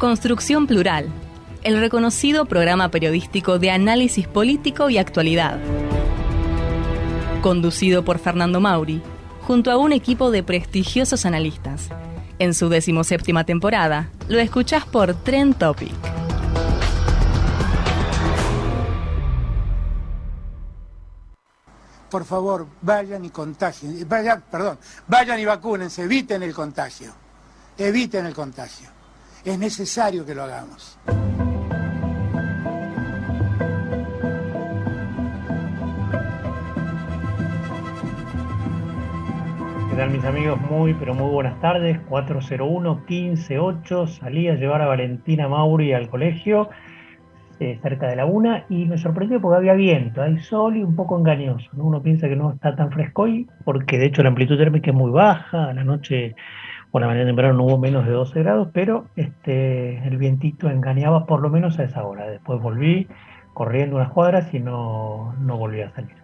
Construcción Plural. El reconocido programa periodístico de análisis político y actualidad. Conducido por Fernando Mauri, junto a un equipo de prestigiosos analistas. En su decimoséptima temporada, lo escuchás por Trend Topic. por favor, vayan y contagien, vayan, perdón, vayan y vacúnense, eviten el contagio, eviten el contagio. Es necesario que lo hagamos. ¿Qué tal mis amigos? Muy, pero muy buenas tardes. 401-158. Salí a llevar a Valentina Mauri al colegio eh, cerca de la una y me sorprendió porque había viento, hay sol y un poco engañoso. Uno piensa que no está tan fresco hoy porque de hecho la amplitud térmica es muy baja. A la noche o la mañana temprano no hubo menos de 12 grados, pero este, el vientito engañaba por lo menos a esa hora. Después volví corriendo unas cuadras y no, no volví a salir.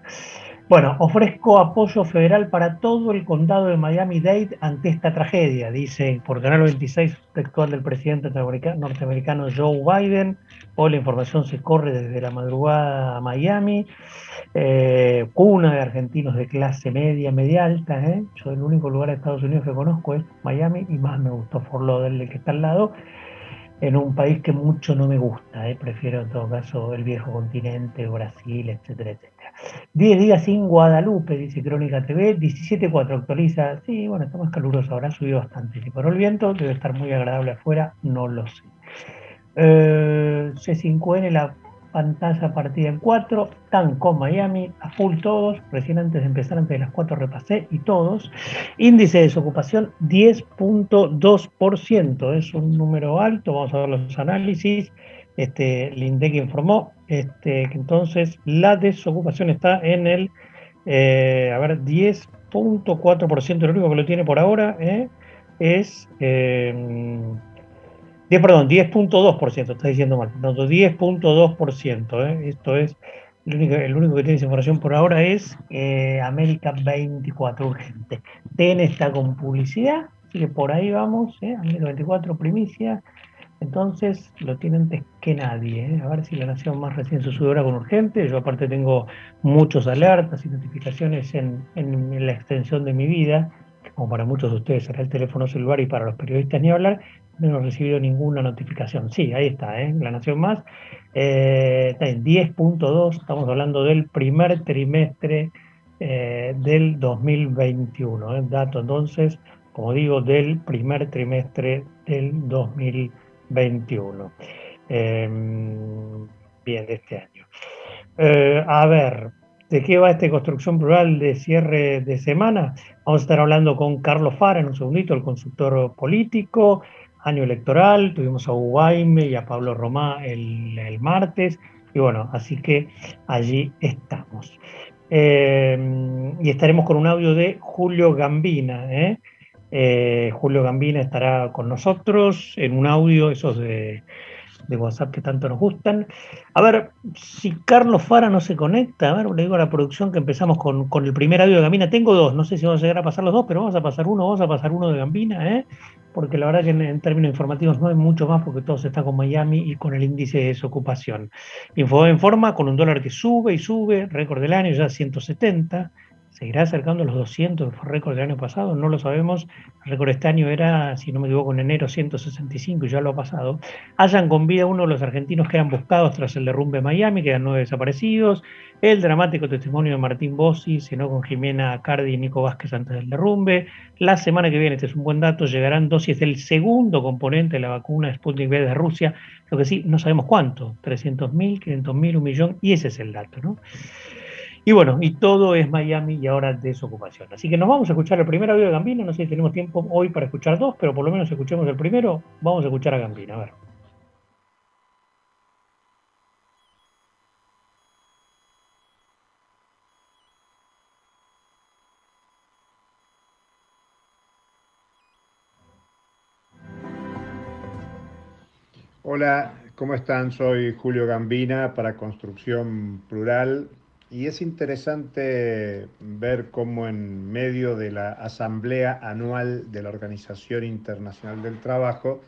Bueno, ofrezco apoyo federal para todo el condado de Miami-Dade ante esta tragedia, dice por Canal 26 textual del presidente norteamericano Joe Biden. Hoy la información se corre desde la madrugada a Miami, eh, cuna de argentinos de clase media, media alta. ¿eh? Yo el único lugar de Estados Unidos que conozco es Miami y más me gustó Fort Lauderdale, que está al lado en un país que mucho no me gusta, ¿eh? prefiero en todo caso el viejo continente, Brasil, etcétera, etcétera. 10 días sin Guadalupe, dice Crónica TV, 17.4 actualiza, sí, bueno, está más caluroso, ahora subido bastante, si por el viento debe estar muy agradable afuera, no lo sé. Eh, C5N, la pantalla partida en 4, están con Miami, a full todos, recién antes de empezar, antes de las 4 repasé, y todos. Índice de desocupación 10.2%, es un número alto, vamos a ver los análisis. Este, el INDEC informó este, que entonces la desocupación está en el, eh, a ver, 10.4%, lo único que lo tiene por ahora ¿eh? es, eh, 10, perdón, 10.2%, está diciendo mal, no, 10.2%, ¿eh? esto es, el único, que tiene esa información por ahora es eh, América 24 urgente. TN está con publicidad, así que por ahí vamos, ¿eh? América 24 primicia, entonces lo tiene antes que nadie. ¿eh? A ver si la Nación más recién su ahora con urgente. Yo aparte tengo muchos alertas y notificaciones en, la extensión de mi vida, como para muchos de ustedes será el teléfono celular y para los periodistas ni hablar, no he recibido ninguna notificación. Sí, ahí está, ¿eh? La Nación Más. Eh, está en 10.2, estamos hablando del primer trimestre eh, del 2021. ¿eh? Dato entonces, como digo, del primer trimestre del 2021. 21. Em, bien, de este año. Eh, a ver, ¿de qué va esta construcción plural de cierre de semana? Vamos a estar hablando con Carlos Fara en un segundito, el consultor político, año electoral, tuvimos a Ubaime y a Pablo Romá el, martes, y bueno, así que allí estamos. Em, y estaremos con un audio de Julio Gambina, ¿eh? Eh, Julio Gambina estará con nosotros en un audio, esos de, WhatsApp que tanto nos gustan. A ver, si Carlos Fara no se conecta, a ver, le digo a la producción que empezamos con, el primer audio de Gambina. Tengo dos, no sé si vamos a llegar a pasar los dos, pero vamos a pasar uno, vamos a pasar uno de Gambina, ¿eh? porque la verdad que en, términos informativos no hay mucho más porque todo se está con Miami y con el índice de desocupación. Info en forma con un dólar que sube y sube, récord del año ya 170 seguirá acercando los 200, que fue récord del año pasado, no lo sabemos. El récord este año era, si no me equivoco, en enero 165 y ya lo ha pasado. Hayan con vida uno de los argentinos que eran buscados tras el derrumbe de Miami, quedan nueve desaparecidos. El dramático testimonio de Martín Bossi, cenó con Jimena Cardi y Nico Vázquez antes del derrumbe. La semana que viene, este es un buen dato, llegarán dosis del segundo componente de la vacuna Sputnik V de Rusia. Lo que sí, no sabemos cuánto, 300.000, 500.000, un millón, y ese es el dato, ¿no? Y bueno, y todo es Miami y ahora desocupación. Así que nos vamos a escuchar el primer audio de Gambino. No sé si tenemos tiempo hoy para escuchar dos, pero por lo menos escuchemos el primero. Vamos a escuchar a Gambino. A ver. Hola, ¿cómo están? Soy Julio Gambina para Construcción Plural y es interesante ver cómo en medio de la Asamblea Anual de la Organización Internacional del Trabajo,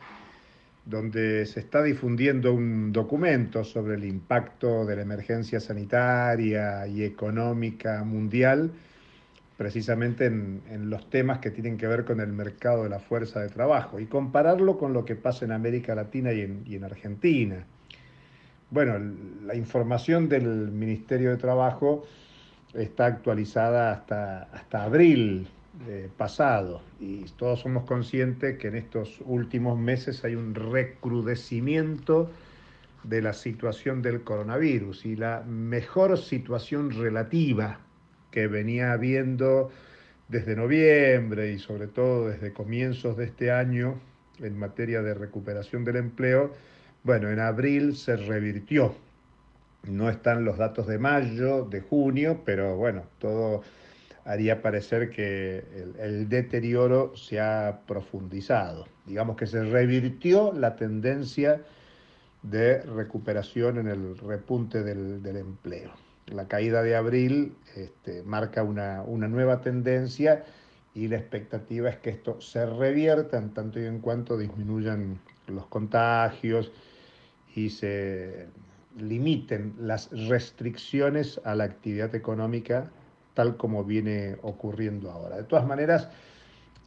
donde se está difundiendo un documento sobre el impacto de la emergencia sanitaria y económica mundial, precisamente en, los temas que tienen que ver con el mercado de la fuerza de trabajo y compararlo con lo que pasa en América Latina y en, Argentina. Bueno, la información del Ministerio de Trabajo está actualizada hasta, hasta abril eh, pasado. Y todos somos conscientes que en estos últimos meses hay un recrudecimiento de la situación del coronavirus y la mejor situación relativa que venía habiendo desde noviembre y sobre todo desde comienzos de este año en materia de recuperación del empleo, bueno, en abril se revirtió. No están los datos de mayo, de junio, pero bueno, todo haría parecer que el, deterioro se ha profundizado. Digamos que se revirtió la tendencia de recuperación en el repunte del empleo la caída de abril este, marca una, nueva tendencia y la expectativa es que esto se revierta en tanto y en cuanto disminuyan los contagios y se limiten las restricciones a la actividad económica tal como viene ocurriendo ahora. De todas maneras,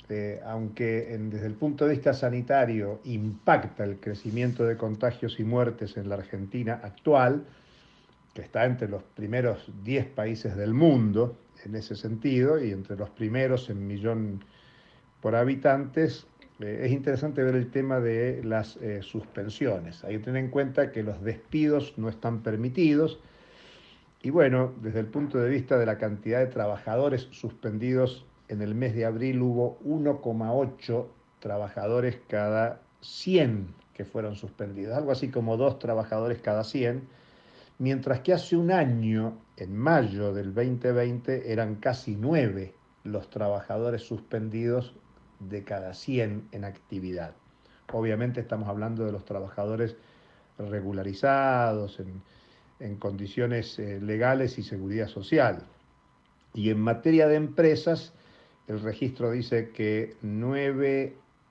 eh, aunque desde el punto de vista sanitario impacta el crecimiento de contagios y muertes en la Argentina actual, que está entre los primeros 10 países del mundo en ese sentido y entre los primeros en millón por habitantes, eh, es interesante ver el tema de las eh, suspensiones. Hay que tener en cuenta que los despidos no están permitidos. Y bueno, desde el punto de vista de la cantidad de trabajadores suspendidos, en el mes de abril hubo 1,8 trabajadores cada 100 que fueron suspendidos, algo así como dos trabajadores cada 100 mientras que hace un año, en mayo del 2020, eran casi nueve los trabajadores suspendidos de cada 100 en actividad. Obviamente estamos hablando de los trabajadores regularizados, en, condiciones eh, legales y seguridad social. Y en materia de empresas, el registro dice que nueve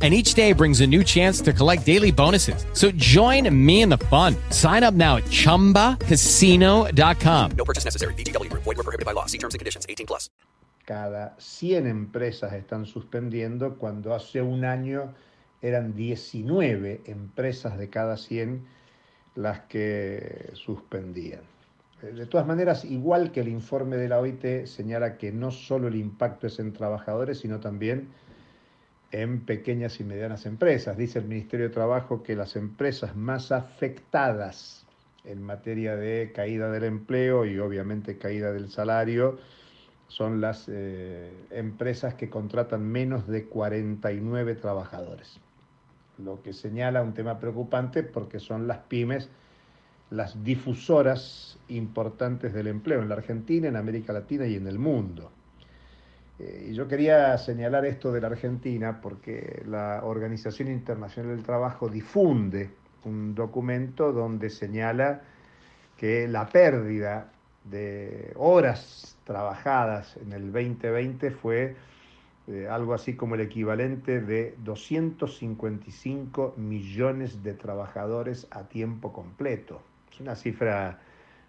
and each day brings a new chance to collect daily bonuses. So join me in the fun. Sign up now at ChumbaCasino.com. No purchase necessary. BGW. Void were prohibited by law. See terms and conditions. 18 plus. Cada 100 empresas están suspendiendo cuando hace un año eran 19 empresas de cada 100 las que suspendían. De todas maneras, igual que el informe de la OIT señala que no solo el impacto es en trabajadores, sino también en pequeñas y medianas empresas. Dice el Ministerio de Trabajo que las empresas más afectadas en materia de caída del empleo y obviamente caída del salario son las eh, empresas que contratan menos de 49 trabajadores. Lo que señala un tema preocupante porque son las pymes las difusoras importantes del empleo en la Argentina, en América Latina y en el mundo. Eh, y yo quería señalar esto de la Argentina porque la Organización Internacional del Trabajo difunde un documento donde señala que la pérdida de horas trabajadas en el 2020 fue eh, algo así como el equivalente de 255 millones de trabajadores a tiempo completo. Es una cifra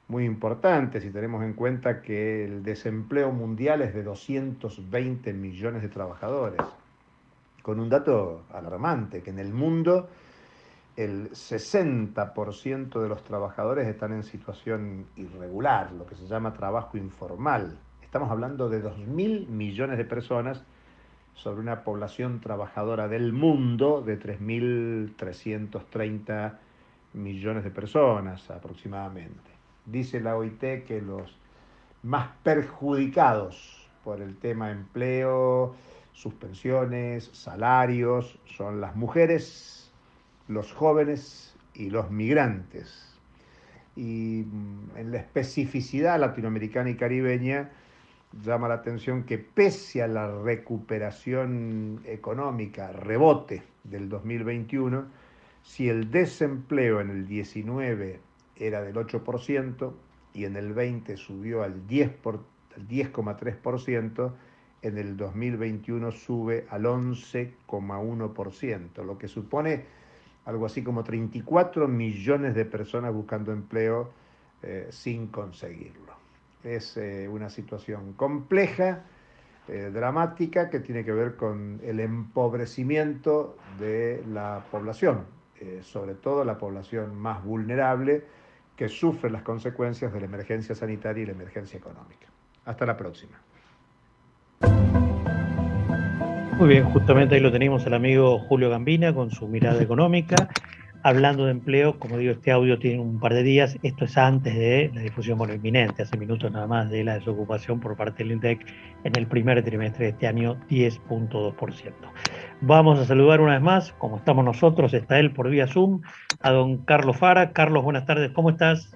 muy importante si tenemos en cuenta que el desempleo mundial es de 220 millones de trabajadores, con un dato alarmante, que en el mundo el 60% de los trabajadores están en situación irregular, lo que se llama trabajo informal. Estamos hablando de 2.000 millones de personas sobre una población trabajadora del mundo de 3.330 millones de personas aproximadamente. Dice la OIT que los más perjudicados por el tema empleo, suspensiones, salarios, son las mujeres, los jóvenes y los migrantes. Y mm, en la especificidad latinoamericana y caribeña llama la atención que pese a la recuperación económica, rebote del 2021, si el desempleo en el 19 era del 8% y en el 20 subió al 10,3%, en el 2021 sube al 11,1%, lo que supone algo así como 34 millones de personas buscando empleo eh, sin conseguirlo. Es eh, una situación compleja, eh, dramática, que tiene que ver con el empobrecimiento de la población, sobre todo la población más vulnerable que sufre las consecuencias de la emergencia sanitaria y la emergencia económica. Hasta la próxima. Muy bien, justamente ahí lo tenemos el amigo Julio Gambina con su mirada económica. Hablando de empleo, como digo, este audio tiene un par de días. Esto es antes de la difusión, bueno, inminente, hace minutos nada más, de la desocupación por parte del INDEC en el primer trimestre de este año, 10.2%. Vamos a saludar una vez más, como estamos nosotros, está él por vía Zoom, a don Carlos Fara. Carlos, buenas tardes, ¿cómo estás?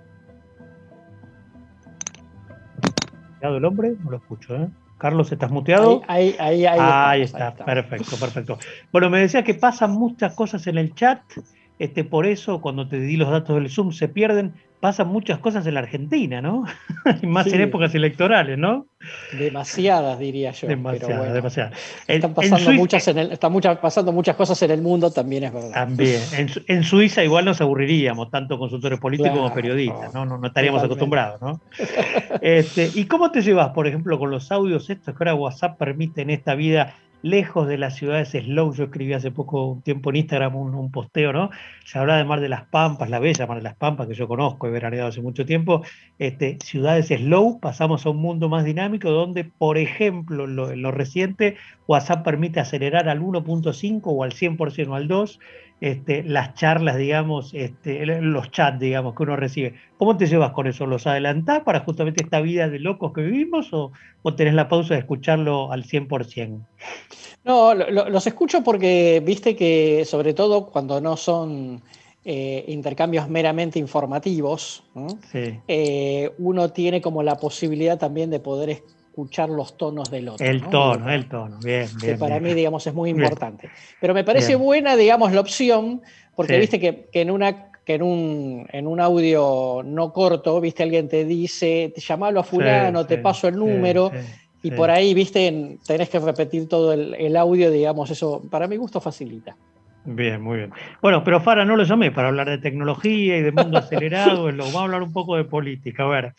el hombre? No lo escucho, ¿eh? Carlos, ¿estás muteado? Ahí, ahí, ahí, ahí, está, perfecto, perfecto. Bueno, me decías que pasan muchas cosas en el chat, este, por eso cuando te di los datos del Zoom se pierden, pasan muchas cosas en la Argentina, ¿no? más en épocas electorales, ¿no? Demasiadas, diría yo. Demasiadas, demasiadas. Están, pasando, muchas en el, están muchas, pasando muchas cosas en el mundo, también es verdad. También. En, Suiza igual nos aburriríamos, tanto consultores políticos como periodistas, ¿no? No, estaríamos acostumbrados, ¿no? este, ¿Y cómo te llevas, por ejemplo, con los audios estos que ahora WhatsApp permite en esta vida lejos de las ciudades slow. Yo escribí hace poco tiempo en Instagram un, posteo, ¿no? Se habla de Mar de las Pampas, la bella Mar de las Pampas, que yo conozco, he veraneado hace mucho tiempo. Este, ciudades slow, pasamos a un mundo más dinámico donde, por ejemplo, en lo, reciente, WhatsApp permite acelerar al 1.5 o al 100% o al 2 este, las charlas, digamos, este, los chats, digamos, que uno recibe. ¿Cómo te llevas con eso? ¿Los adelantás para justamente esta vida de locos que vivimos o, o tenés la pausa de escucharlo al 100%? No, los escucho porque viste que sobre todo cuando no son eh, intercambios meramente informativos, eh, uno tiene como la posibilidad también de poder escuchar los tonos del otro. El tono, el tono, bien, bien. Que para mí, digamos, es muy importante. Pero me parece buena, digamos, la opción, porque viste que, en una que en un, en un audio no corto, viste, alguien te dice, te llamalo a fulano, te paso el número, y por ahí, viste, tenés que repetir todo el, el, audio, digamos, eso para mi gusto facilita. Bien, muy bien. Bueno, pero Fara no lo llamé para hablar de tecnología y de mundo acelerado, vamos a hablar un poco de política. A ver,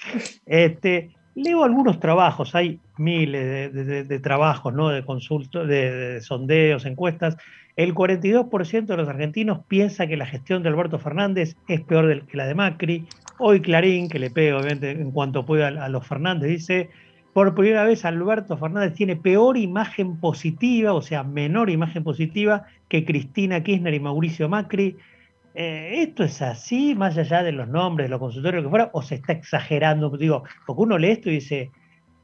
este, leo algunos trabajos, hay miles de, trabajos, ¿no? De consultos, de, sondeos, encuestas. El 42% de los argentinos piensa que la gestión de Alberto Fernández es peor que la de Macri. Hoy Clarín, que le pega obviamente en cuanto pueda a los Fernández, dice, por primera vez Alberto Fernández tiene peor imagen positiva, o sea, menor imagen positiva que Cristina Kirchner y Mauricio Macri. Eh, ¿Esto es así, más allá de los nombres, de los consultorios que fuera, o se está exagerando? Digo, porque uno lee esto y dice,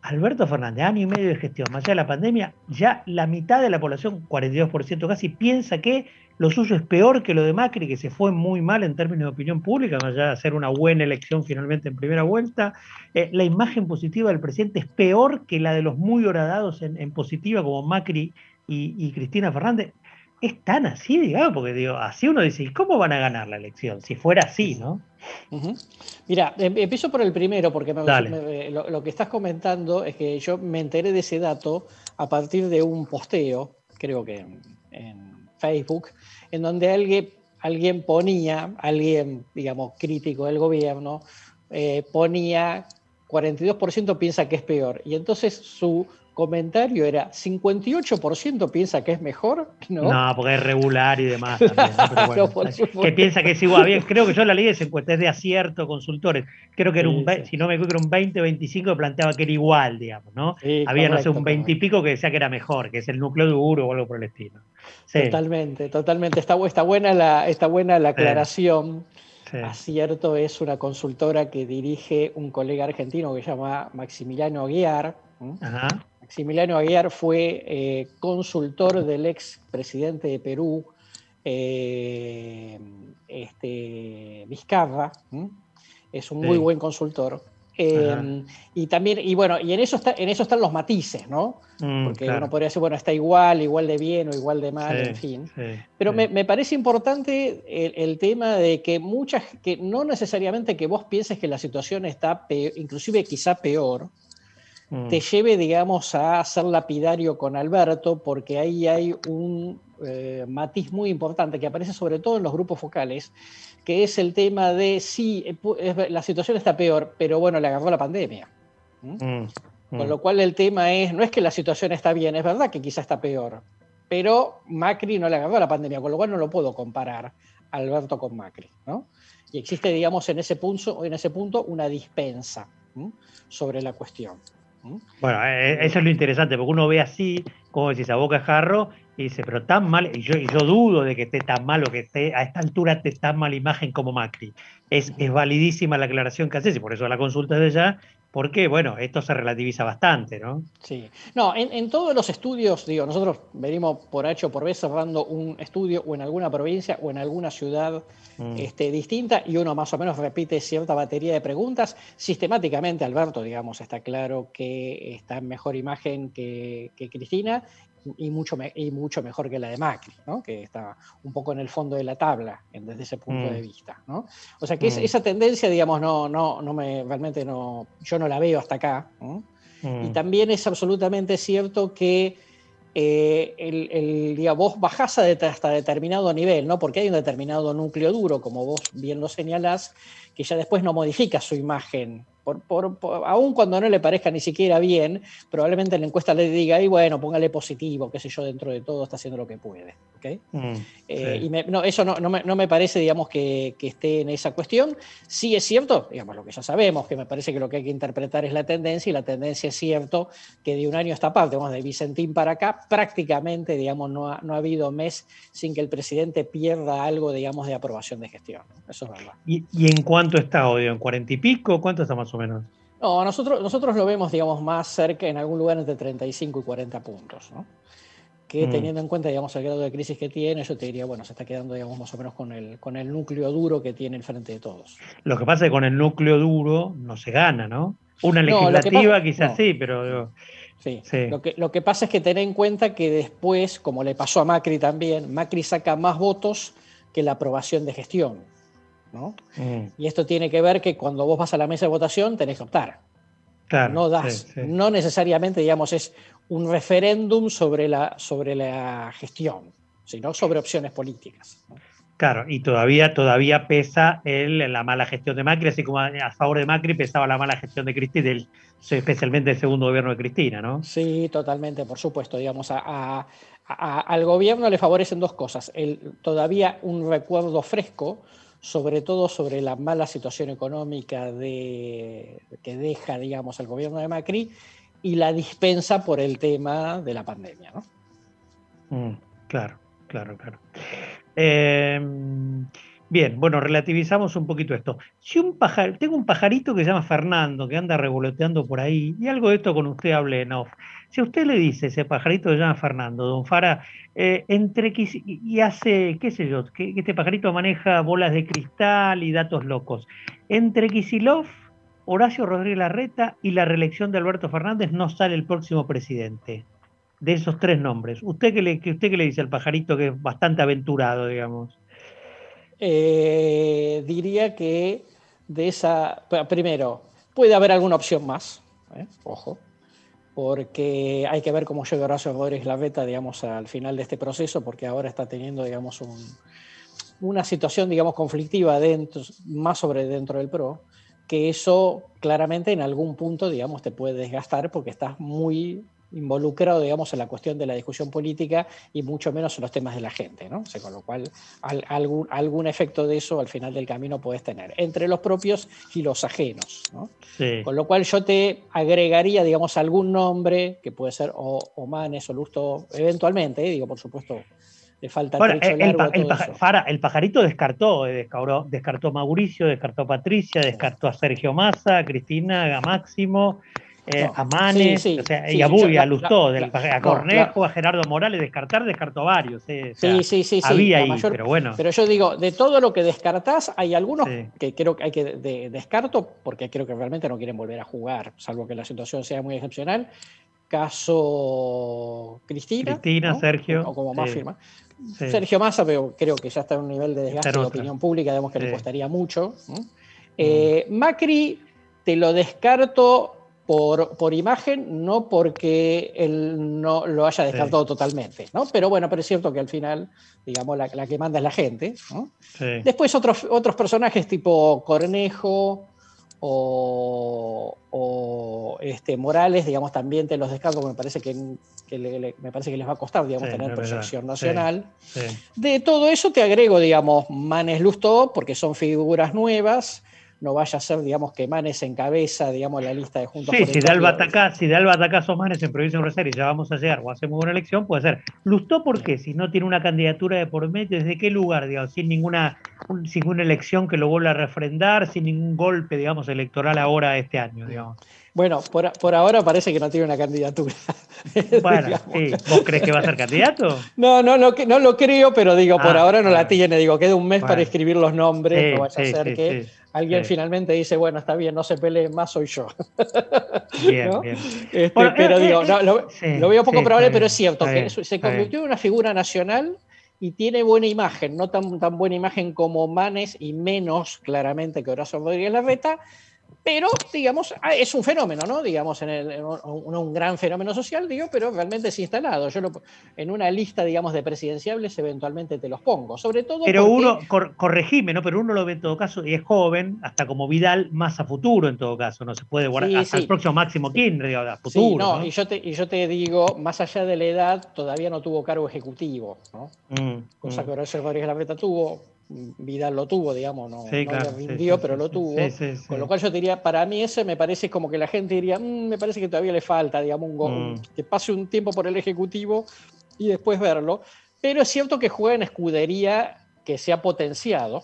Alberto Fernández, año y medio de gestión, más allá de la pandemia, ya la mitad de la población, 42% casi, piensa que lo suyo es peor que lo de Macri, que se fue muy mal en términos de opinión pública, más allá de hacer una buena elección finalmente en primera vuelta. Eh, la imagen positiva del presidente es peor que la de los muy horadados en, positiva como Macri y Cristina Fernández es tan así, digamos, porque digo, así uno dice, ¿y cómo van a ganar la elección? Si fuera así, ¿no? Mira, em, empiezo por el primero, porque lo, que estás comentando es que yo me enteré de ese dato a partir de un posteo, creo que en, Facebook, en donde alguien, alguien ponía, alguien, digamos, crítico del gobierno, eh, ponía 42% piensa que es peor. Y entonces su comentario era 58% piensa que es mejor, ¿no? No, porque es regular y demás. que piensa que es igual. Bien, creo que yo la leí esa encuesta, es de acierto, consultores. Creo que era un, si no me equivoco, era un 20 25 que planteaba que era igual, digamos, ¿no? Había, no sé, un 20 y pico que decía que era mejor, que es el núcleo duro o algo por el estilo. Totalmente, totalmente. Está, está, buena la, está buena la aclaración. Acierto es una consultora que dirige un colega argentino que se llama Maximiliano Aguiar. Maximiliano Aguiar fue eh, consultor del ex presidente de Perú, eh, este, Vizcarra. Es un muy buen consultor. Em, y también, y bueno, y en eso, está, en eso están los matices, ¿no? Mm, Porque uno podría decir, bueno, está igual, igual de bien o igual de mal, en fin. Pero me, me, parece importante el, tema de que muchas, que no necesariamente que vos pienses que la situación está peor, inclusive quizá peor, mm. te lleve, digamos, a ser lapidario con Alberto, porque ahí hay un eh, matiz muy importante que aparece sobre todo en los grupos focales, que es el tema de sí, eh, la situación está peor, pero bueno, le agarró la pandemia. Mm, Con mm. lo cual el tema es, no es que la situación está bien, es verdad que quizá está peor, pero Macri no le agarró la pandemia, con lo cual no lo puedo comparar Alberto con Macri. ¿no? Y existe, digamos, en ese punto, en ese punto una dispensa sobre la cuestión. Bueno, eh, eso es lo interesante, porque uno ve así, como decís, a boca jarro, y dice, pero tan mal, y yo, yo dudo de que esté tan mal o que esté a esta altura esté tan mala imagen como Macri. Es, es validísima la aclaración que haces y por eso la consulta de ella, porque, bueno, esto se relativiza bastante, ¿no? Sí. No, en, todos los estudios, digo, nosotros venimos por H o por B cerrando un estudio o en alguna provincia o en alguna ciudad mm. este, distinta y uno más o menos repite cierta batería de preguntas. Sistemáticamente, Alberto, digamos, está claro que está en mejor imagen que, que Cristina y mucho, y mucho mejor que la de Macri, ¿no? que está un poco en el fondo de la tabla desde ese punto mm. de vista. ¿no? O sea que mm. esa tendencia, digamos, no, no, no me, realmente no, yo no la veo hasta acá. Y mm. también es absolutamente cierto que eh, el, el vos bajás hasta determinado nivel, ¿no? porque hay un determinado núcleo duro, como vos bien lo señalás, que ya después no modifica su imagen por, aún cuando no le parezca ni siquiera bien, probablemente la encuesta le diga, y bueno, póngale positivo, qué sé yo, dentro de todo está haciendo lo que puede. Mm, eh, y no, eso no, me, parece, digamos, que, esté en esa cuestión. Sí es cierto, digamos, lo que ya sabemos, que me parece que lo que hay que interpretar es la tendencia, y la tendencia es cierto que de un año a esta parte, digamos, de Vicentín para acá, prácticamente, digamos, no ha, no ha habido mes sin que el presidente pierda algo, digamos, de aprobación de gestión. Eso es verdad. ¿Y, en cuánto está, odio? ¿En cuarenta y pico? ¿Cuánto está más o menos? No, nosotros, nosotros lo vemos, digamos, más cerca, en algún lugar entre 35 y 40 puntos, ¿no? que mm. teniendo en cuenta digamos, el grado de crisis que tiene, yo te diría, bueno, se está quedando digamos, más o menos con el, con el núcleo duro que tiene el frente de todos. Lo que pasa es que con el núcleo duro no se gana, ¿no? Una legislativa quizás sí, pero... Sí. Lo, que, lo que pasa es que tener en cuenta que después, como le pasó a Macri también, Macri saca más votos que la aprobación de gestión. ¿No? Mm. Y esto tiene que ver que cuando vos vas a la mesa de votación tenés que optar. Claro, no das, no necesariamente, digamos, es un referéndum sobre la, sobre la gestión, sino sobre opciones políticas. Claro, y todavía, todavía pesa el, la mala gestión de Macri, así como a, favor de Macri pesaba la mala gestión de Cristina, especialmente el segundo gobierno de Cristina, ¿no? Sí, totalmente, por supuesto. Digamos, a, al gobierno le favorecen dos cosas. El, todavía un recuerdo fresco, sobre todo sobre la mala situación económica de, que deja, digamos, el gobierno de Macri, y la dispensa por el tema de la pandemia. ¿no? Mm, claro, claro, claro. Em, bien, bueno, relativizamos un poquito esto. Si un pajar, tengo un pajarito que se llama Fernando, que anda revoloteando por ahí, y algo de esto con usted hable en off. Si usted le dice ese pajarito que se llama Fernando, don Fara, eh, entre y hace, qué sé yo, que, este pajarito maneja bolas de cristal y datos locos. Entre Kisilov Horacio Rodríguez Larreta y la reelección de Alberto Fernández no sale el próximo presidente. De esos tres nombres. ¿Usted qué le, usted qué le dice al pajarito que es bastante aventurado, digamos? Eh, diría que de esa. Primero, puede haber alguna opción más. ¿eh? Ojo. Porque hay que ver cómo llega Horacio Rodríguez Larreta, digamos, al final de este proceso, porque ahora está teniendo, digamos, una situación, digamos, conflictiva dentro, más sobre dentro del PRO que eso claramente en algún punto, digamos, te puede desgastar porque estás muy involucrado, digamos, en la cuestión de la discusión política y mucho menos en los temas de la gente, ¿no? con lo cual, algún, algún efecto de eso al final del camino puedes tener, entre los propios y los ajenos, ¿no? Con lo cual yo te agregaría, digamos, algún nombre, que puede ser o, Manes o Lusto, eventualmente, ¿eh? digo, por supuesto, le falta el, el, pajarito descartó, eh, descartó, descartó Mauricio, descartó Patricia, descartó a Sergio Massa, a Cristina, a Máximo, eh, a Manes, y a Buy, a Lustó, a Cornejo, a Gerardo Morales, descartar, descartó varios. Eh, sí, sí, sí. Había ahí, pero bueno. Pero yo digo, de todo lo que descartás, hay algunos que creo que hay que descarto, porque creo que realmente no quieren volver a jugar, salvo que la situación sea muy excepcional. Caso Cristina. Cristina, Sergio. O como más firma. Sergio Massa, pero creo que ya está en un nivel de desgaste de opinión pública, digamos que le costaría mucho. Mm. Eh, Macri te lo descarto por, imagen, no porque él no lo haya descartado totalmente, ¿no? Pero bueno, pero es cierto que al final, digamos, la, que manda es la gente. Después otros, otros personajes tipo Cornejo o, este, Morales, digamos, también te los descarto, me parece que, me parece que les va a costar, digamos, tener proyección nacional. De todo eso te agrego, digamos, Manes Lustó, porque son figuras nuevas no vaya a ser, digamos, que Manes encabeza, digamos, la lista de Juntos sí, si, da el batacazo, si da el batacazo Manes en provincia de Buenos Aires y ya vamos a llegar o hacemos una elección, puede ser. ¿Lustó por qué? Si no tiene una candidatura de por medio, ¿desde qué lugar, digamos? Sin ninguna, sin ninguna elección que lo vuelva a refrendar, sin ningún golpe, digamos, electoral ahora este año, digamos. Bueno, por, ahora parece que no tiene una candidatura. Bueno, sí. ¿vos crees que va a ser candidato? No, no, no, no lo creo, pero digo, por ah, ahora no la tiene. Digo, queda un mes para escribir los nombres, no vaya a ser que alguien finalmente dice, bueno, está bien, no se pelee más, soy yo. Bien, bien. Este, pero eh, digo, eh, lo, veo poco probable, pero es cierto que se convirtió en una figura nacional y tiene buena imagen, no tan, tan buena imagen como Manes y menos claramente que Horacio Rodríguez Larreta, pero, digamos, ah, es un fenómeno, ¿no? Digamos, en, un, gran fenómeno social, digo, pero realmente es instalado. Yo en una lista, digamos, de presidenciables eventualmente te los pongo. Sobre todo. Pero uno, corregime, ¿no? Pero uno lo ve en todo caso, y es joven, hasta como Vidal, más a futuro en todo caso. No se puede guardar hasta el próximo máximo Kirchner, a futuro. Sí, no, Y, yo te, y yo te digo, más allá de la edad, todavía no tuvo cargo ejecutivo, ¿no? Mm, Cosa mm. que Horacio Rodríguez Larreta tuvo Vidal lo tuvo, digamos, no, lo rindió, pero lo tuvo. Con lo cual yo diría, para mí ese me parece como que la gente diría, mm, me parece que todavía le falta, digamos, un mm. que pase un tiempo por el Ejecutivo y después verlo. Pero es cierto que juega en escudería que se ha potenciado.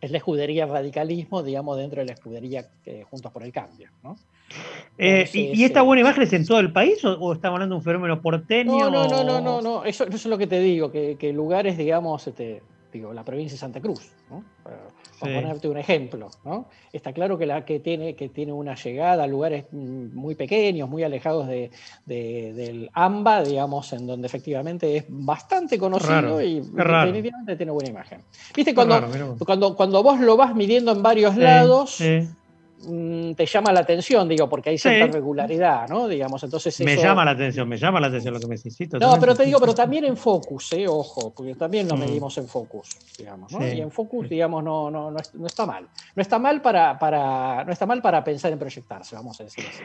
Es la escudería radicalismo, digamos, dentro de la escudería que Juntos por el Cambio. ¿no? Eh, ¿y, esta buena imagen es en todo el país o, estamos hablando de un fenómeno porteño? No, no, no, no, no, Eso, eso, es lo que te digo, que, que lugares, digamos, este, digo, la provincia de Santa Cruz, ¿no? para, ponerte un ejemplo. ¿no? Está claro que, la, que, tiene, que tiene una llegada a lugares muy pequeños, muy alejados de, del AMBA, digamos, en donde efectivamente es bastante conocido y definitivamente tiene buena imagen. Viste, cuando, cuando, cuando vos lo vas midiendo en varios lados, Mm, te llama la atención, digo, porque hay cierta regularidad, ¿no? Digamos, entonces Me llama la atención, me llama la atención lo que me necesito. No, pero te digo, pero también en Focus, ¿eh? Ojo, porque también lo mm. medimos en Focus, digamos, ¿no? Y en Focus, digamos, no, no, no, está mal. No está mal para, para, no está mal para pensar en proyectarse, vamos a decir así.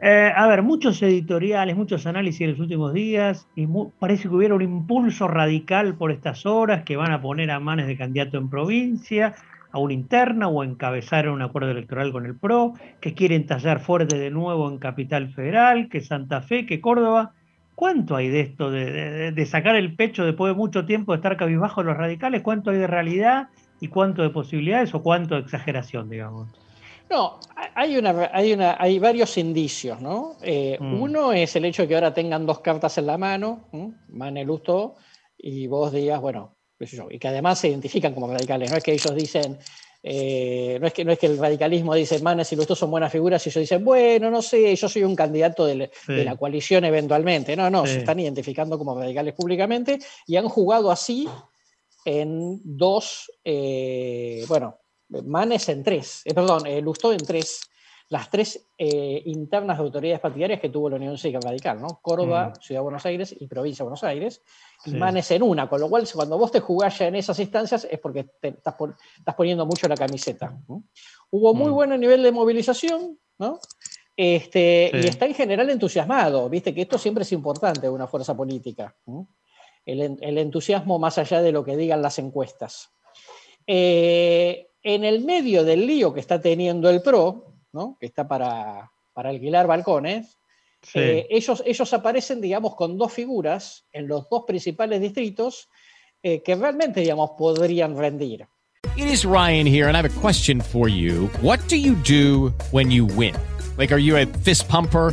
Eh, a ver, muchos editoriales, muchos análisis en los últimos días, y parece que hubiera un impulso radical por estas horas que van a poner a manes de candidato en provincia a una interna o encabezar un acuerdo electoral con el PRO, que quieren tallar fuerte de nuevo en Capital Federal, que Santa Fe, que Córdoba. ¿Cuánto hay de esto, de, sacar el pecho después de mucho tiempo de estar cabizbajo los radicales? ¿Cuánto hay de realidad y cuánto de posibilidades o cuánto de exageración, digamos? No, hay, una, hay, una, hay varios indicios, ¿no? Eh, mm. Uno es el hecho de que ahora tengan dos cartas en la mano, Manelusto, y vos digas, bueno, y que además se identifican como radicales. No es que ellos dicen, eh, no, es que, no es que el radicalismo dice, Manes y estos son buenas figuras, y ellos dicen, bueno, no sé, yo soy un candidato de, la coalición eventualmente. No, no, se están identificando como radicales públicamente y han jugado así en dos, eh, bueno, Manes en tres, eh, perdón, Lustó en tres las tres eh, internas de autoridades partidarias que tuvo la Unión Cívica Radical, ¿no? Córdoba, mm. Ciudad de Buenos Aires y Provincia de Buenos Aires, y Manes en una, con lo cual cuando vos te jugás ya en esas instancias es porque te estás, poniendo mucho la camiseta. Hubo muy mm. buen nivel de movilización, ¿no? Este, Y está en general entusiasmado, viste que esto siempre es importante una fuerza política, el, entusiasmo más allá de lo que digan las encuestas. Eh, en el medio del lío que está teniendo el PRO, que está para, alquilar balcones, eh, ellos, ellos aparecen, digamos, con dos figuras en los dos principales distritos eh, que realmente, digamos, podrían rendir. It is Ryan here, and I have a question for you. What do you do when you win? Like, are you a fist pumper?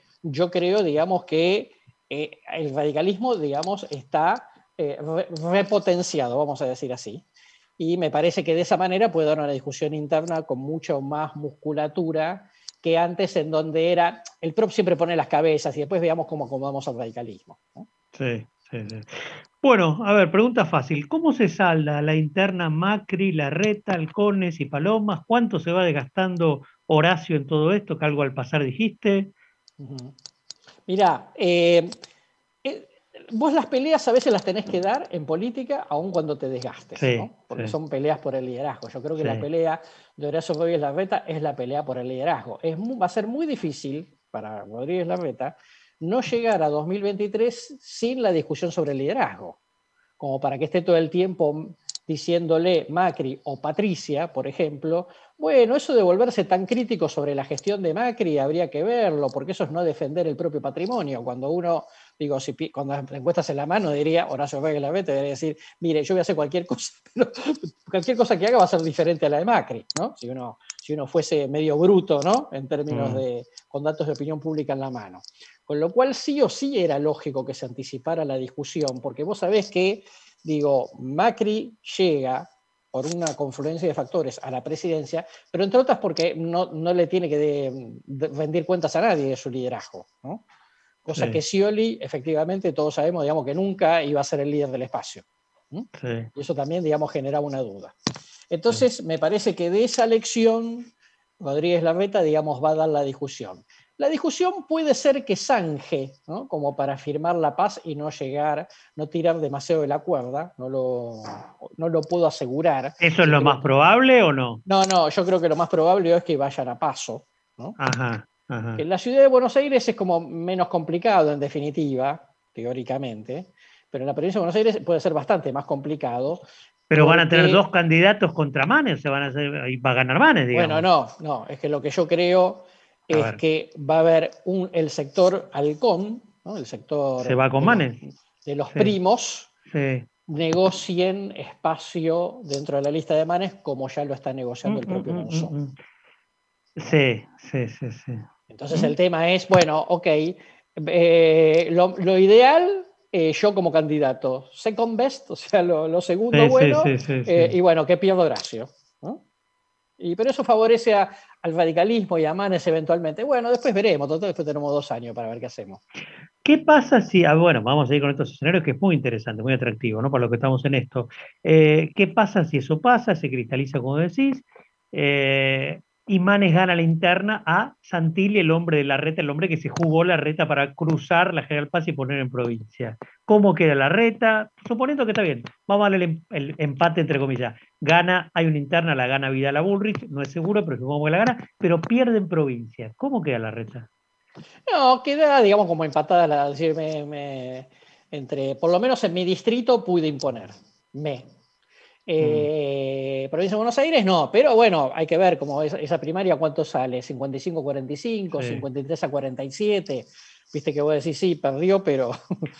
yo creo, digamos, que eh, el radicalismo, digamos, está eh, repotenciado, vamos a decir así. Y me parece que de esa manera puede dar una discusión interna con mucho más musculatura que antes, en donde era el PROP siempre pone las cabezas y después veamos cómo acomodamos al radicalismo. Sí, sí, sí. Bueno, a ver, pregunta fácil. ¿Cómo se salda la interna Macri, Larreta, Halcones y Palomas? ¿Cuánto se va desgastando Horacio en todo esto? Que algo al pasar dijiste. Mira, eh, eh, vos las peleas a veces las tenés que dar en política, aun cuando te desgastes, porque son peleas por el liderazgo. Yo creo que la pelea de Horacio Rodríguez Larreta es la pelea por el liderazgo. Es, va a ser muy difícil para Rodríguez Larreta no llegar a 2023 sin la discusión sobre el liderazgo, como para que esté todo el tiempo diciéndole Macri o Patricia, por ejemplo, bueno, eso de volverse tan crítico sobre la gestión de Macri habría que verlo, porque eso es no defender el propio patrimonio. Cuando uno, digo, si, cuando las encuestas en la mano, diría, Horacio Vega debería decir, mire, yo voy a hacer cualquier cosa, pero cualquier cosa que haga va a ser diferente a la de Macri, ¿no? Si uno, si uno fuese medio bruto, ¿no? En términos mm. de, con datos de opinión pública en la mano. Con lo cual sí o sí era lógico que se anticipara la discusión, porque vos sabés que digo, Macri llega por una confluencia de factores a la presidencia, pero entre otras porque no, le tiene que rendir cuentas a nadie de su liderazgo. Cosa que Scioli, efectivamente, todos sabemos digamos, que nunca iba a ser el líder del espacio. Y eso también digamos, generaba una duda. Entonces, me parece que de esa lección, Rodríguez Larreta digamos, va a dar la discusión. La discusión puede ser que zanje, como para firmar la paz y no llegar, no tirar demasiado de la cuerda, no lo, no lo puedo asegurar. ¿Eso es lo más probable o no? No, no, yo creo que lo más probable es que vayan a paso. Ajá, En la ciudad de Buenos Aires es como menos complicado en definitiva, teóricamente, pero en la provincia de Buenos Aires puede ser bastante más complicado. Pero van a tener dos candidatos contra Manes, se van a hacer, va a ganar Manes, digamos. Bueno, no, no, es que lo que yo creo es que va a haber un, el sector halcón, el sector Se va con de, de los primos, negocien espacio dentro de la lista de Manes como ya lo está negociando el mm, propio mm, mm. Sí, sí, sí, sí. Entonces el tema es, bueno, ok, eh, lo, ideal, eh, yo como candidato, second best, o sea, lo, segundo bueno, eh, y bueno, ¿qué pierdo Horacio? Pero eso favorece al radicalismo y a Manes eventualmente. Bueno, después veremos, después tenemos dos años para ver qué hacemos. ¿Qué pasa si, ah, bueno, vamos a ir con estos escenarios que es muy interesante, muy atractivo, ¿no? Para lo que estamos en esto. Eh, ¿Qué pasa si eso pasa, se cristaliza como decís? Eh, y Manes gana la interna a Santilli, el hombre de la reta, el hombre que se jugó la reta para cruzar la General Paz y poner en provincia. ¿Cómo queda la reta? Suponiendo que está bien, vamos a darle el, empate entre comillas. Gana, hay una interna, la gana Vidal a Bullrich, no es seguro, pero supongo que la gana, pero pierde en provincia. ¿Cómo queda la reta? No, queda, digamos, como empatada la, decir, entre, por lo menos en mi distrito pude imponer. Me. Eh, Provincia de Buenos Aires no, pero bueno, hay que ver cómo esa, primaria cuánto sale, 55-45, 53 a 47. Viste que voy a decir, sí, perdió, pero,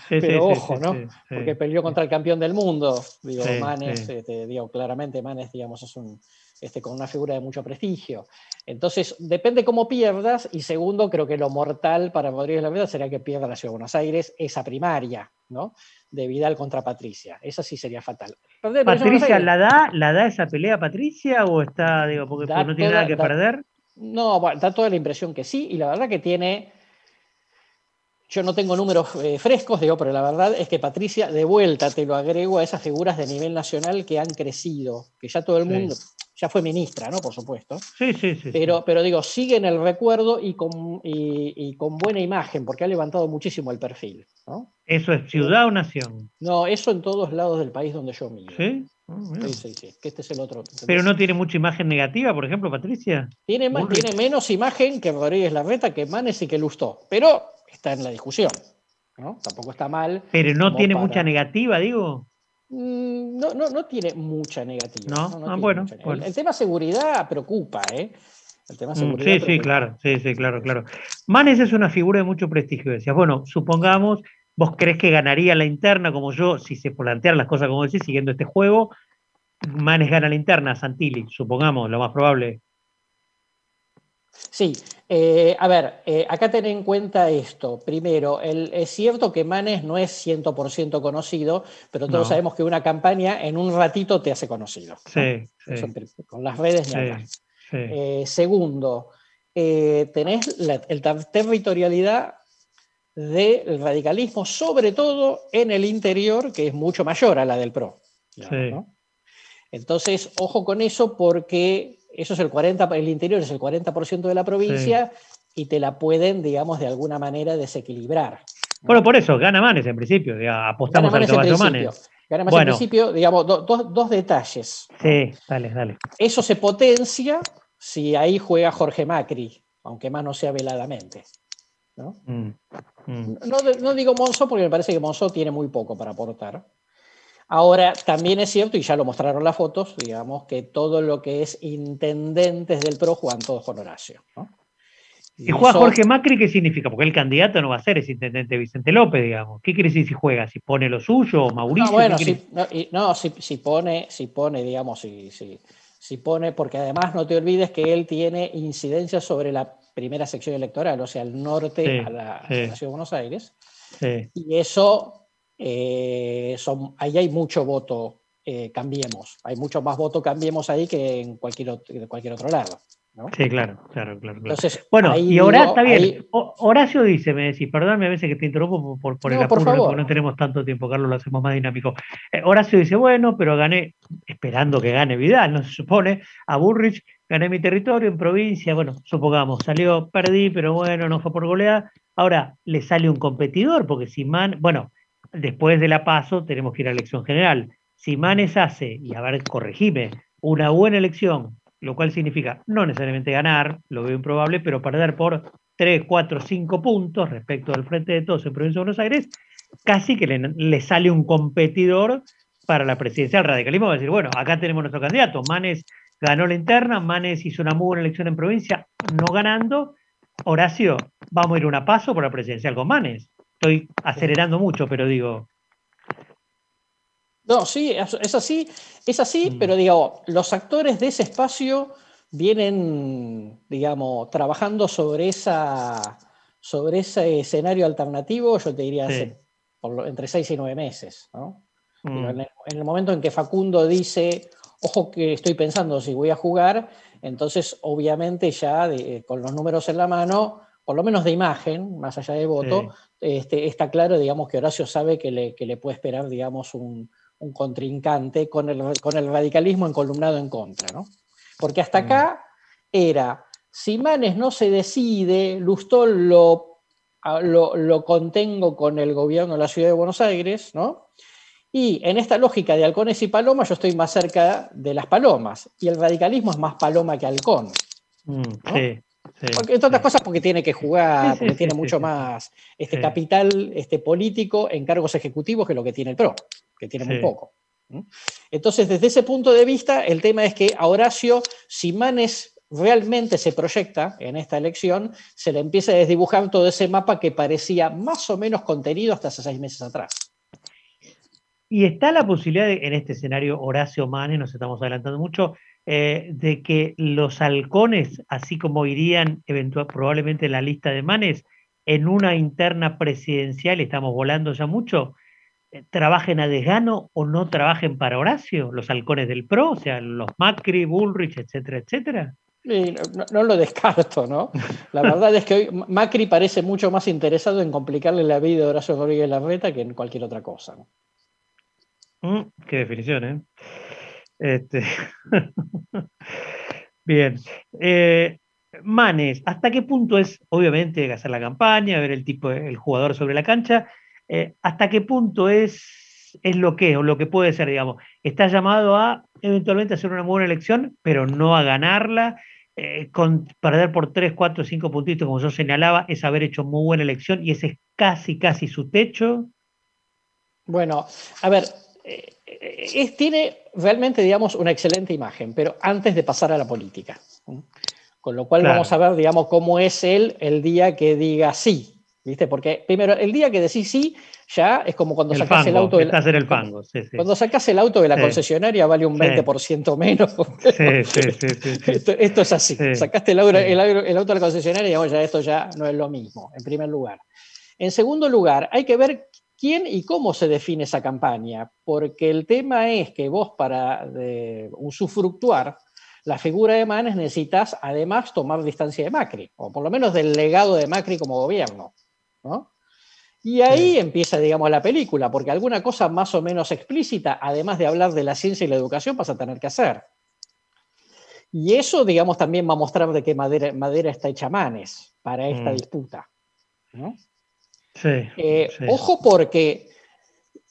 pero ojo, ¿no? Porque perdió contra el campeón del mundo. Digo, Manes, este, digo, claramente Manes, digamos, es un, este, con una figura de mucho prestigio. Entonces, depende cómo pierdas, y segundo, creo que lo mortal para Rodríguez Larreta será que pierda la Ciudad de Buenos Aires esa primaria, ¿no? De Vidal contra Patricia. Esa sí sería fatal. ¿Patricia la da, la da esa pelea Patricia o está, digo, porque, no tiene nada que perder? No, da toda la impresión que sí, y la verdad que tiene yo no tengo números eh, frescos, digo, pero la verdad es que Patricia, de vuelta te lo agrego a esas figuras de nivel nacional que han crecido, que ya todo el mundo, ya fue ministra, ¿no? Por supuesto. Sí, sí, sí. Pero, pero digo, sigue en el recuerdo y con, y, con buena imagen, porque ha levantado muchísimo el perfil, ¿no? ¿Eso es ciudad o nación? No, eso en todos lados del país donde yo miro. ¿Sí? Ah, sí, sí, sí, que este es el otro. Pero no tiene mucha imagen negativa, por ejemplo, Patricia. Tiene, tiene menos imagen que Rodríguez Larreta, que Manes y que Lustó. Pero está en la discusión. ¿no? Tampoco está mal. Pero no tiene mucha negativa, digo. Mm, no, no, no tiene mucha negativa. No, ah, bueno, El, tema seguridad preocupa, ¿eh? El tema mm, seguridad. Sí, sí, claro, sí, sí, claro, claro. Manes es una figura de mucho prestigio, decías. Bueno, supongamos, vos crees que ganaría la interna, como yo, si se plantean las cosas como decís, siguiendo este juego, Manes gana la interna, Santilli, supongamos, lo más probable. Sí, eh, a ver, eh, acá ten en cuenta esto. Primero, es cierto que Manes no es 100% conocido, pero todos sabemos que una campaña en un ratito te hace conocido. Sí, Con las redes sí, eh, segundo, tenés la territorialidad del radicalismo, sobre todo en el interior, que es mucho mayor a la del PRO. Entonces, ojo con eso porque eso es el 40, el interior es el 40% de la provincia y te la pueden, digamos, de alguna manera desequilibrar. Bueno, por eso, gana Manes en principio, apostamos al caballo Manes. Gana más en principio, digamos, dos detalles. Sí, dale, dale. Eso se potencia si ahí juega Jorge Macri, aunque más no sea veladamente. ¿no? Mm, mm. No, no, digo Monzó porque me parece que Monzó tiene muy poco para aportar. Ahora, también es cierto, y ya lo mostraron las fotos, digamos, que todo lo que es intendentes del PRO juegan todos con Horacio. Y, juega Jorge Macri, ¿qué significa? Porque el candidato no va a ser ese intendente Vicente López, digamos. ¿Qué quiere decir si juega? ¿Si pone lo suyo o Mauricio? No, bueno, si, no, si, pone, si pone, digamos, si, si, pone, porque además no te olvides que él tiene incidencia sobre la primera sección electoral, o sea, el norte a, la, Ciudad de Buenos Aires. Y eso eh, son, ahí hay mucho voto, eh, cambiemos. Hay mucho más voto, cambiemos ahí que en cualquier, cualquier otro lado. Sí, claro, claro, claro. Entonces, bueno, y ahora está bien. Horacio dice, me decís, perdóname a veces que te interrumpo por, por, el apuro, porque no tenemos tanto tiempo, Carlos, lo hacemos más dinámico. Eh, Horacio dice, bueno, pero gané, esperando que gane Vidal, no se supone, a Burrich, gané mi territorio en provincia, bueno, supongamos, salió, perdí, pero bueno, no fue por goleada. Ahora, le sale un competidor, porque si man, bueno, después de la paso tenemos que ir a elección general. Si Manes hace, y a ver, corregime, una buena elección, lo cual significa no necesariamente ganar, lo veo improbable, pero perder por 3, 4, 5 puntos respecto al frente de todos en Provincia de Buenos Aires, casi que le, sale un competidor para la presidencia del radicalismo. Va a decir, bueno, acá tenemos nuestro candidato. Manes ganó la interna, Manes hizo una muy buena elección en provincia, no ganando. Horacio, vamos a ir una paso por la presidencial con Manes. Estoy acelerando mucho, pero digo. No, sí, es así, es así, mm. pero digo, los actores de ese espacio vienen, digamos, trabajando sobre esa sobre ese escenario alternativo, yo te diría entre seis y nueve meses. Mm. En, el, momento en que Facundo dice, ojo que estoy pensando si voy a jugar, entonces obviamente ya con los números en la mano, por lo menos de imagen, más allá de voto, este, está claro, digamos, que Horacio sabe que le, que le puede esperar, digamos, un, un, contrincante con el, con el radicalismo encolumnado en contra, ¿no? Porque hasta mm. acá era, si Manes no se decide, Lustol lo, lo, lo, contengo con el gobierno de la ciudad de Buenos Aires, ¿no? Y en esta lógica de halcones y palomas, yo estoy más cerca de las palomas, y el radicalismo es más paloma que halcón. Mm, sí. Entre otras cosas porque tiene que jugar, porque tiene mucho más este capital este, político en cargos ejecutivos que lo que tiene el PRO, que tiene muy poco. Entonces, desde ese punto de vista, el tema es que a Horacio, si Manes realmente se proyecta en esta elección, se le empieza a desdibujar todo ese mapa que parecía más o menos contenido hasta hace seis meses atrás. Y está la posibilidad, de, en este escenario, Horacio Manes, nos estamos adelantando mucho, eh, de que los halcones, así como irían eventual, probablemente en la lista de Manes, en una interna presidencial, estamos volando ya mucho, eh, trabajen a desgano o no trabajen para Horacio, los halcones del PRO, o sea, los Macri, Bullrich, etcétera, etcétera. no, lo descarto, ¿no? La verdad es que hoy Macri parece mucho más interesado en complicarle la vida a Horacio Rodríguez Larreta que en cualquier otra cosa. Mm, qué definición, ¿eh? Este... Bien. Eh, Manes, ¿hasta qué punto es, obviamente, hacer la campaña, ver el tipo, el jugador sobre la cancha? Eh, ¿Hasta qué punto es, es lo que o lo que puede ser, digamos? Está llamado a eventualmente hacer una buena elección, pero no a ganarla. Eh, con perder por 3, 4, 5 puntitos, como yo señalaba, es haber hecho muy buena elección y ese es casi, casi su techo. Bueno, a ver, tiene realmente, digamos, una excelente imagen, pero antes de pasar a la política. Con lo cual vamos a ver, digamos, cómo es él el día que diga sí. ¿Viste? Porque primero, el día que decís sí, ya es como cuando sacas el auto. De la, el fango, Cuando sacas el auto de la concesionaria vale un 20% menos. esto, esto, es así. Sacaste el, auto, el, auto de la concesionaria y ya esto ya no es lo mismo, en primer lugar. En segundo lugar, hay que ver quién y cómo se define esa campaña, porque el tema es que vos para usufructuar la figura de Manes necesitas además tomar distancia de Macri, o por lo menos del legado de Macri como gobierno. Y ahí empieza, digamos, la película, porque alguna cosa más o menos explícita, además de hablar de la ciencia y la educación, vas a tener que hacer. Y eso, digamos, también va a mostrar de qué madera, madera está hecha Manes para esta mm. disputa. ¿no? Eh, ojo porque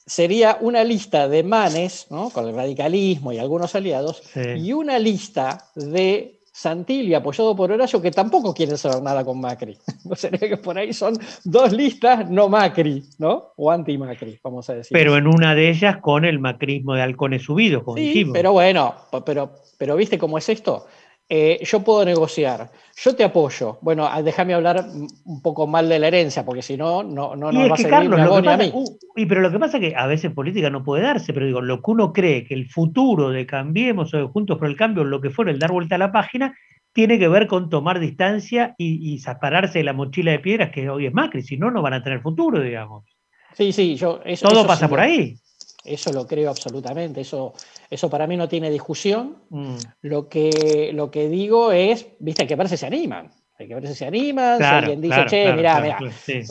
sería una lista de manes, con el radicalismo y algunos aliados, y una lista de Santilli apoyado por Horacio que tampoco quiere saber nada con Macri. Que por ahí son dos listas no Macri, ¿no? O anti-Macri, vamos a decir. Pero en una de ellas con el macrismo de halcones subidos, como sí, Pero bueno, pero, pero ¿viste cómo es esto? Eh, yo puedo negociar, yo te apoyo. Bueno, ah, déjame hablar un poco mal de la herencia, porque si no, no, no nos va a servir ni a mí. Uh, y pero lo que pasa es que a veces política no puede darse, pero digo, lo que uno cree que el futuro de Cambiemos o de Juntos por el Cambio, lo que fuera el dar vuelta a la página, tiene que ver con tomar distancia y, separarse de la mochila de piedras que hoy es Macri, si no, no van a tener futuro, digamos. Sí, sí, yo... Todo pasa por ahí. Eso lo creo absolutamente, eso, eso para mí no tiene discusión. Mm. Lo, que, lo que digo es, viste, que parece se animan. Hay que ver si se animan, si alguien dice, che, mirá, mirá,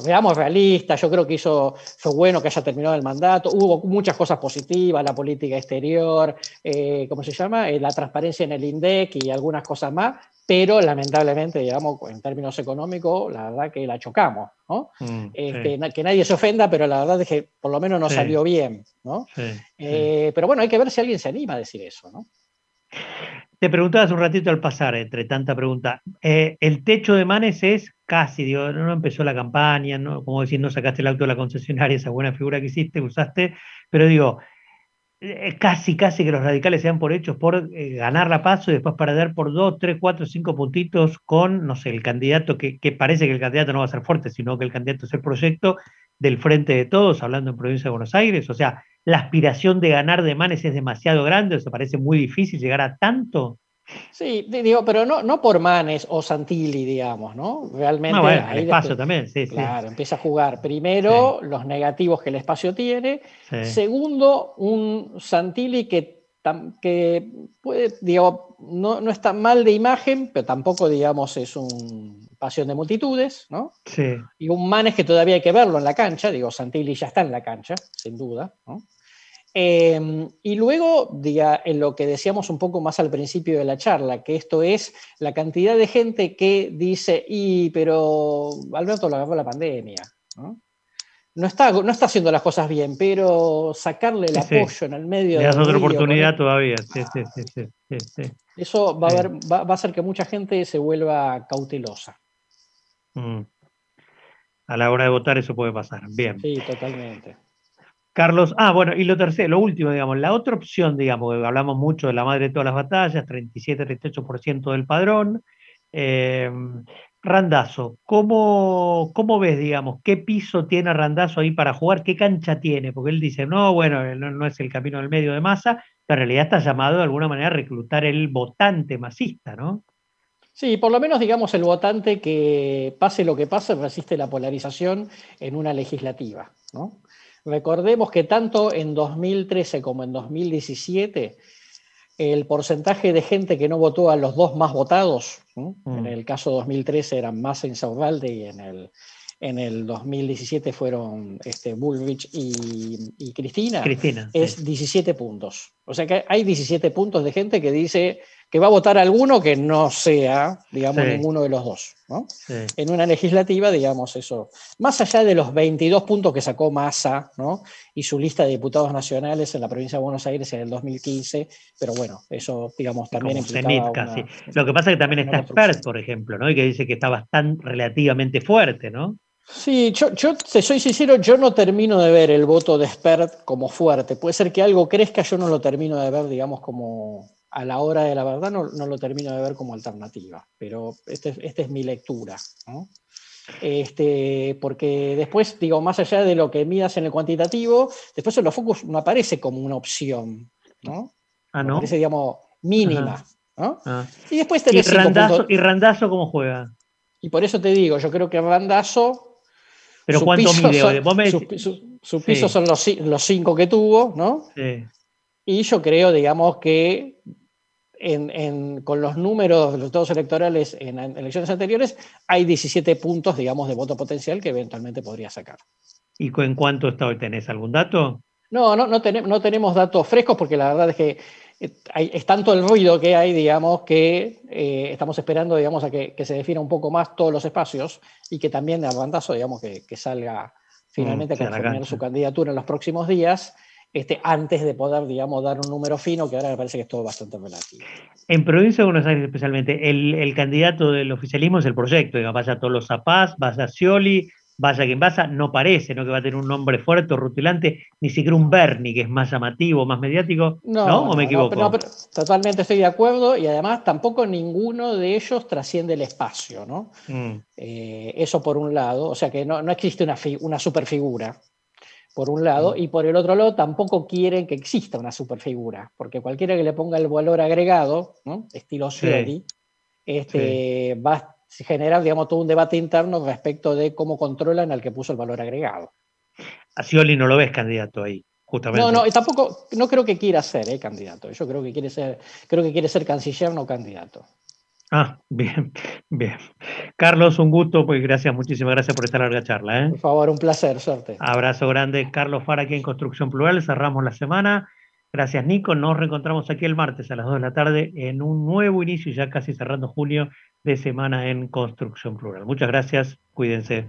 veamos realistas, yo creo que hizo, fue bueno que haya terminado el mandato, hubo muchas cosas positivas, la política exterior, eh, ¿cómo se llama? Eh, la transparencia en el INDEC y algunas cosas más, pero lamentablemente, digamos, en términos económicos, la verdad que la chocamos, ¿no? Mm, este, que nadie se ofenda, pero la verdad es que por lo menos no salió bien, ¿no? Eh, pero bueno, hay que ver si alguien se anima a decir eso, ¿no? Te preguntaba hace un ratito al pasar, entre tanta pregunta. Eh, el techo de Manes es casi, digo, no empezó la campaña, no, como decir, no sacaste el auto de la concesionaria, esa buena figura que hiciste, usaste, pero digo, casi, casi que los radicales sean por hechos por eh, ganar la paso y después perder por dos, tres, cuatro, cinco puntitos con, no sé, el candidato que, que, parece que el candidato no va a ser fuerte, sino que el candidato es el proyecto del frente de todos, hablando en provincia de Buenos Aires. O sea, la aspiración de ganar de Manes es demasiado grande, o sea, parece muy difícil llegar a tanto. Sí, digo, pero no, no por Manes o Santilli, digamos, ¿no? Realmente. No, bueno, el espacio también, sí. Claro, empieza a jugar primero los negativos que el espacio tiene. Segundo, un Santilli que, que puede, digo, no, no está mal de imagen, pero tampoco, digamos, es un pasión de multitudes, ¿no? Sí. Y un Manes que todavía hay que verlo en la cancha, digo, Santilli ya está en la cancha, sin duda, ¿no? Em, y luego, diga, en lo que decíamos un poco más al principio de la charla, que esto es la cantidad de gente que dice, y pero Alberto lo agarró la pandemia. no está, no está haciendo las cosas bien, pero sacarle el Sí. apoyo en el medio. Le das otra oportunidad todavía. Sí, sí, sí, sí, sí, sí. Eso va a, haber, va, va a hacer que mucha gente se vuelva cautelosa. Mm. A la hora de votar eso puede pasar. Bien. Sí, totalmente. Carlos, ah, bueno, y lo tercero, lo último, digamos, la otra opción, digamos, hablamos mucho de la madre de todas las batallas, 37-38% del padrón. Eh, Randazo, ¿cómo, ¿cómo ves, digamos, qué piso tiene Randazo ahí para jugar? ¿Qué cancha tiene? Porque él dice, no, bueno, no, no es el camino del medio de masa, pero en realidad está llamado de alguna manera a reclutar el votante masista, ¿no? Sí, por lo menos digamos el votante que pase lo que pase resiste la polarización en una legislativa. ¿no? Recordemos que tanto en 2013 como en 2017 el porcentaje de gente que no votó a los dos más votados, ¿no? Mm. en el caso 2013 eran Massa y Saurralde y en el, en el 2017 fueron este, Bullrich y, y Cristina, Cristina, es 17 puntos. O sea que hay 17 puntos de gente que dice que va a votar alguno que no sea, digamos, Sí. ninguno de los dos. ¿no? Sí. En una legislativa, digamos, eso. Más allá de los 22 puntos que sacó Massa ¿no? y su lista de diputados nacionales en la provincia de Buenos Aires en el 2015, pero bueno, eso, digamos, también como implicaba Zenit una- casi. Lo que pasa es que también está. Spert, por ejemplo, ¿no? Y que dice que está bastante relativamente fuerte, ¿no? Sí, yo, yo te soy sincero, yo no termino de ver el voto de Spert como fuerte. Puede ser que algo crezca, yo no lo termino de ver, digamos, como a la hora de la verdad, no, no lo termino de ver como alternativa. Pero esta este es mi lectura. ¿no? Este, porque después, digo, más allá de lo que midas en el cuantitativo, después en los focus no aparece como una opción. ¿no? Ah, ¿no? Aparece, digamos, mínima. ¿no? Ah. Y después ¿Y tenés cinco Randazo, ¿Y Randazo cómo juega? Y por eso te digo, yo creo que Randazo. ¿Pero cuánto mide? son- Vos me su, su- su piso Sí. son los, los cinco que tuvo, ¿no? Sí. Y yo creo, digamos, que en- en- con los números de los resultados electorales en, en elecciones anteriores, hay 17 puntos, digamos, de voto potencial que eventualmente podría sacar. ¿Y en cuánto está hoy? ¿Tenés algún dato? No, no, no, tenem- no tenemos datos frescos porque la verdad es que eh, hay- es tanto el ruido que hay, digamos, que eh, estamos esperando, digamos, a que, que se defina un poco más todos los espacios y que también a bandazo, digamos, que, que salga finalmente Mm, a confirmar su candidatura en los próximos días, este, antes de poder, digamos, dar un número fino, que ahora me parece que es todo bastante relativo. En provincia de Buenos Aires especialmente, el, el candidato del oficialismo es el proyecto, digamos, vaya todos los Zapaz, vaya Scioli, vaya quien vaya, no parece, ¿no? Que va a tener un nombre fuerte o rutilante, ni siquiera un Bernie, que es más llamativo, más mediático, ¿no? ¿O me equivoco? no, pero totalmente estoy de acuerdo y además tampoco ninguno de ellos trasciende el espacio, ¿no? Mm, Eh, eso por un lado, o sea que no, no existe una, una superfigura, por un lado, y por el otro lado tampoco quieren que exista una superfigura, porque cualquiera que le ponga el valor agregado, ¿no? estilo Sí. Scioli, este, va a generar digamos, todo un debate interno respecto de cómo controlan al que puso el valor agregado. A Scioli no lo ves candidato ahí, justamente. No, no, y tampoco, no creo que quiera ser eh, candidato, yo creo que quiere ser, creo que quiere ser canciller, no candidato. Ah, bien, bien. Carlos, un gusto, pues gracias, muchísimas gracias por esta larga charla. ¿eh? Por favor, un placer, suerte. Abrazo grande, Carlos Fara aquí en Construcción Plural. Cerramos la semana. Gracias, Nico. Nos reencontramos aquí el martes a las 2 de la tarde en un nuevo inicio, ya casi cerrando junio, de semana en Construcción Plural. Muchas gracias. Cuídense.